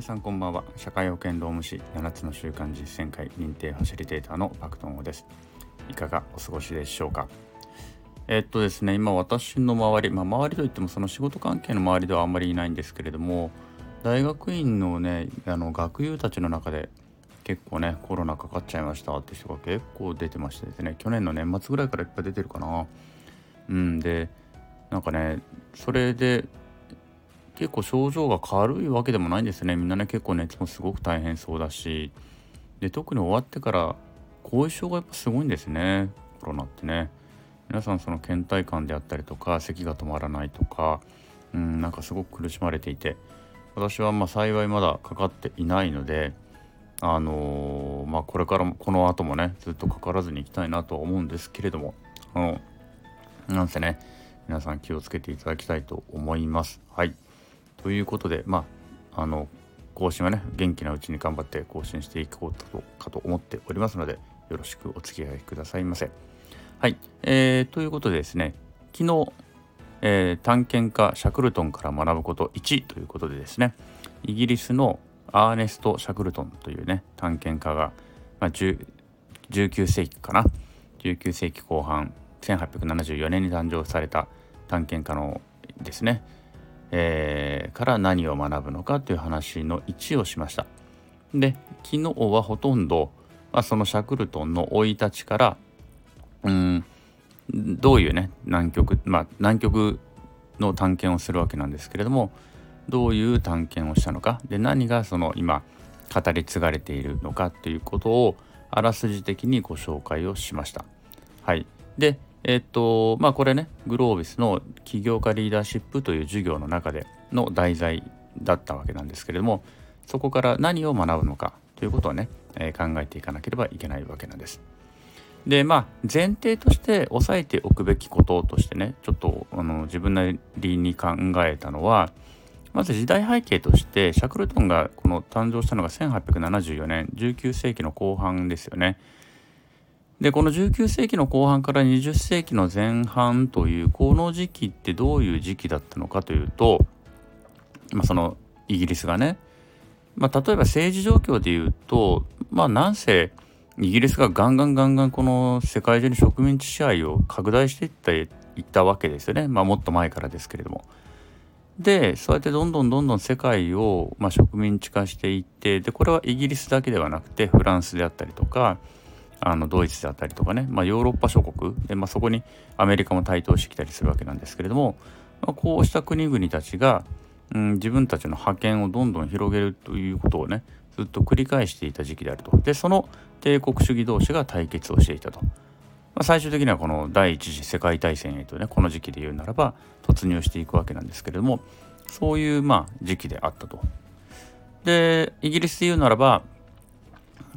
皆さんこんばんは。社会保険労務士7つの習慣実践会認定ファシリテーターのパクトンオです。いかがお過ごしでしょうか？えー、っとですね今私の周りまあ周りといってもその仕事関係の周りではあんまりいないんですけれども大学院のねあの学友たちの中で結構ねコロナかかっちゃいましたって人が結構出てましてですね去年の年末ぐらいからいっぱい出てるかな。うんでなんかねそれで結構症状が軽いわけでもないんですね。みんなね結構熱もすごく大変そうだし。で特に終わってから後遺症がやっぱすごいんですね。コロナってね。皆さんその倦怠感であったりとか咳が止まらないとかうんなんかすごく苦しまれていて。私はまあ幸いまだかかっていないのであのー、まあこれからもこの後もねずっとかからずにいきたいなとは思うんですけれども。あのなんせね皆さん気をつけていただきたいと思います。はい。ということでまああの更新はね元気なうちに頑張って更新していこうかと思っておりますのでよろしくお付き合いくださいませ。はい、えー、ということでですね昨日、えー、探検家シャクルトンから学ぶこと1ということでですねイギリスのアーネスト・シャクルトンというね探検家が、まあ、19世紀かな？19世紀後半1874年に誕生された探検家のですね、えー、から何を学ぶのかという話の1をしました。で昨日はほとんど、まあ、そのシャクルトンの生い立ちからうんどういうね南極まあ南極の探検をするわけなんですけれどもどういう探検をしたのかで何がその今語り継がれているのかということをあらすじ的にご紹介をしました。はい、でえっとまあこれねグロービスの起業家リーダーシップという授業の中での題材だったわけなんですけれどもそこから何を学ぶのかということをね、えー、考えていかなければいけないわけなんです。でまあ前提として押さえておくべきこととしてねちょっとあの自分なりに考えたのはまず時代背景としてシャクルトンがこの誕生したのが1874年19世紀の後半ですよね。でこの19世紀の後半から20世紀の前半というこの時期ってどういう時期だったのかというと、まあ、そのイギリスがね、まあ、例えば政治状況でいうとまあなんせイギリスがガンガンガンガンこの世界中に植民地支配を拡大していったいったわけですよね、まあ、もっと前からですけれども。でそうやってどんどんどんどん世界を、まあ、植民地化していってでこれはイギリスだけではなくてフランスであったりとかあのドイツであったりとかね、まあ、ヨーロッパ諸国で、まあ、そこにアメリカも台頭してきたりするわけなんですけれども、まあ、こうした国々たちが、うん、自分たちの覇権をどんどん広げるということをねずっと繰り返していた時期であるとでその帝国主義同士が対決をしていたと。まあ、最終的にはこの第一次世界大戦へとねこの時期で言うならば突入していくわけなんですけれどもそういうまあ時期であったと。でイギリスで言うならば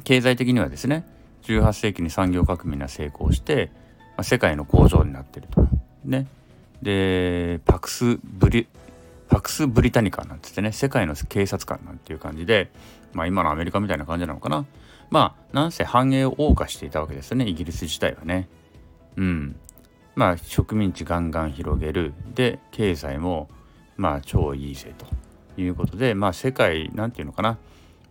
経済的にはですね18世紀に産業革命が成功して、まあ、世界の工場になってると。ね。でパクスブリパクス・ブリタニカなんつってね世界の警察官なんていう感じで、まあ、今のアメリカみたいな感じなのかなまあなんせ繁栄を謳歌していたわけですよねイギリス自体はね。うんまあ植民地ガンガン広げるで経済もまあ超いいぜということでまあ世界なんていうのかな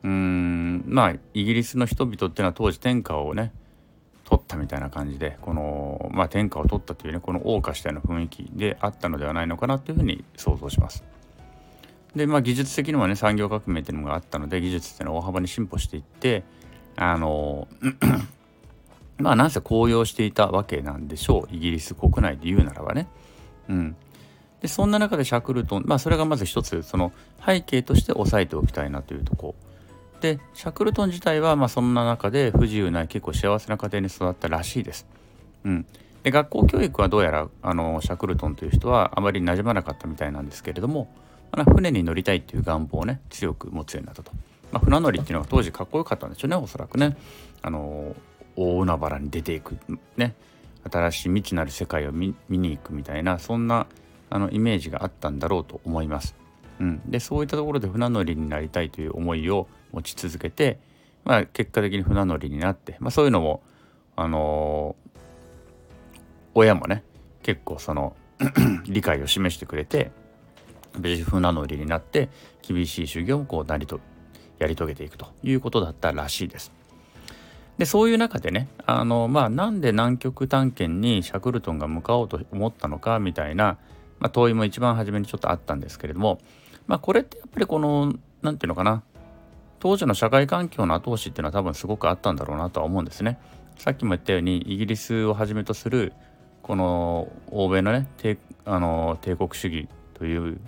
うんまあイギリスの人々っていうのは当時天下をね取ったみたいな感じでこの、まあ、天下を取ったというねこの謳歌したような雰囲気であったのではないのかなというふうに想像します。でまあ技術的にもね産業革命っていうのがあったので技術っていうのは大幅に進歩していってあの まあなんせ高揚していたわけなんでしょうイギリス国内で言うならばね。うん、でそんな中でシャクルトンまあそれがまず一つその背景として押さえておきたいなというとこでシャクルトン自体はまあそんな中で不自由ない結構幸せな家庭に育ったらしいです。うん、で学校教育はどうやらあのシャクルトンという人はあまり馴染まなかったみたいなんですけれども、まあ、船に乗りたいっていう願望をね強く持つようになったと。まあ、船乗りっていうのは当時かっこよかったんでしょうねおそらくね。あの大海原に出ていくね新しい未知なる世界を見に行くみたいなそんなあのイメージがあったんだろうと思います。うん、でそういったところで船乗りになりたいという思いを持ち続けて、まあ、結果的に船乗りになって、まあ、そういうのも、あのー、親もね結構その 理解を示してくれて無事船乗りになって厳しい修行もこう成りとやり遂げていくということだったらしいです。でそういう中でねあの、まあ、なんで南極探検にシャクルトンが向かおうと思ったのかみたいな、まあ、問いも一番初めにちょっとあったんですけれども、まあ、これってやっぱりこの何て言うのかな当時の社会環境の後押しっていうのは多分すごくあったんだろうなとは思うんですね。さっきも言ったようにイギリスをはじめとするこの欧米のね帝あの帝国主義という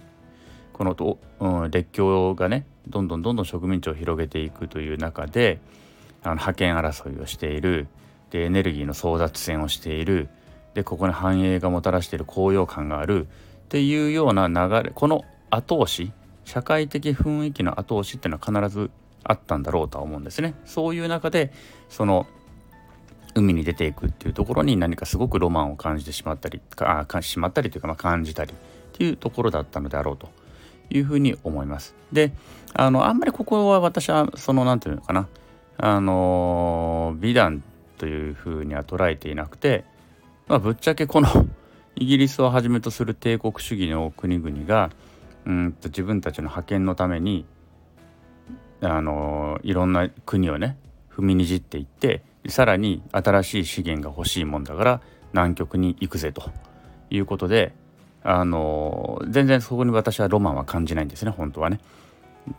このと、うん、列強がねどんどんどんどん植民地を広げていくという中であの覇権争いをしているでエネルギーの争奪戦をしているでここに繁栄がもたらしている高揚感があるっていうような流れこの後押し社会的雰囲気の後押しっていうのは必ずあったんだろうとは思うんですね。そういう中でその海に出ていくっていうところに何かすごくロマンを感じてしまったりかあしまったりというか、まあ、感じたりっていうところだったのであろうというふうに思います。であのあんまりここは私はその何て言うのかなあの美談というふうには捉えていなくて、まあ、ぶっちゃけこの イギリスをはじめとする帝国主義の国々がうんと自分たちの覇権のためにあのいろんな国をね踏みにじっていってさらに新しい資源が欲しいもんだから南極に行くぜということであの全然そこに私はロマンは感じないんですね本当はね。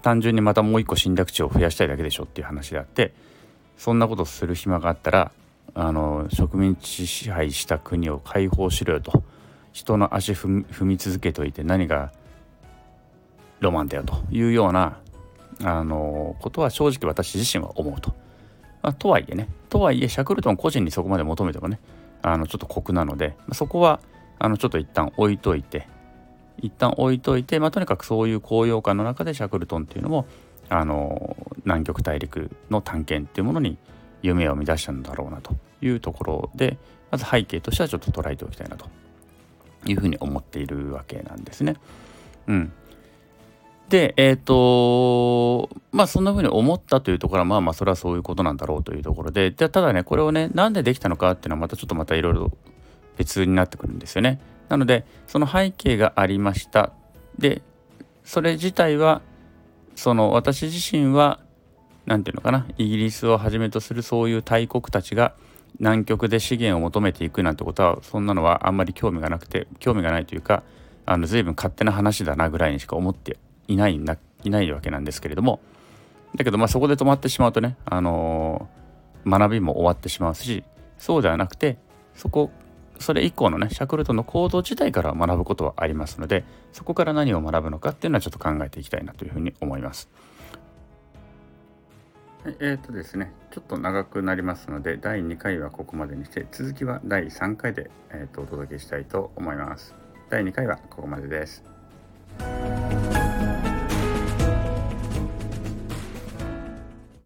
単純にまたもう一個侵略地を増やしたいだけでしょっていう話であってそんなことする暇があったらあの植民地支配した国を解放しろよと人の足踏み続けておいて何がロマンだよというようなあのことは正直私自身は思うと。まあ、とはいえねとはいえシャクルトン個人にそこまで求めてもねあのちょっと酷なので、まあ、そこはあのちょっと一旦置いといて一旦置いといて、まあ、とにかくそういう高揚感の中でシャクルトンっていうのもあの南極大陸の探検っていうものに夢を見出したんだろうなというところでまず背景としてはちょっと捉えておきたいなというふうに思っているわけなんですね。うん、でえっ、ー、とまあそんなふうに思ったというところはまあまあそれはそういうことなんだろうというところででただねこれをねなんでできたのかっていうのはまたちょっとまたいろいろ別になってくるんですよね。なのでその背景がありましたでそれ自体はその私自身は何て言うのかなイギリスをはじめとするそういう大国たちが南極で資源を求めていくなんてことはそんなのはあんまり興味がなくて興味がないというかあの随分勝手な話だなぐらいにしか思っていないないないわけなんですけれどもだけどまあそこで止まってしまうとね、あのー、学びも終わってしまうしそうではなくてそこそれ以降のねシャクルトの行動自体から学ぶことはありますのでそこから何を学ぶのかっていうのはちょっと考えていきたいなというふうに思います。はい、えーとですね、ちょっと長くなりますので第2回はここまでにして続きは第3回で、えーとお届けしたいと思います。第2回はここまでです。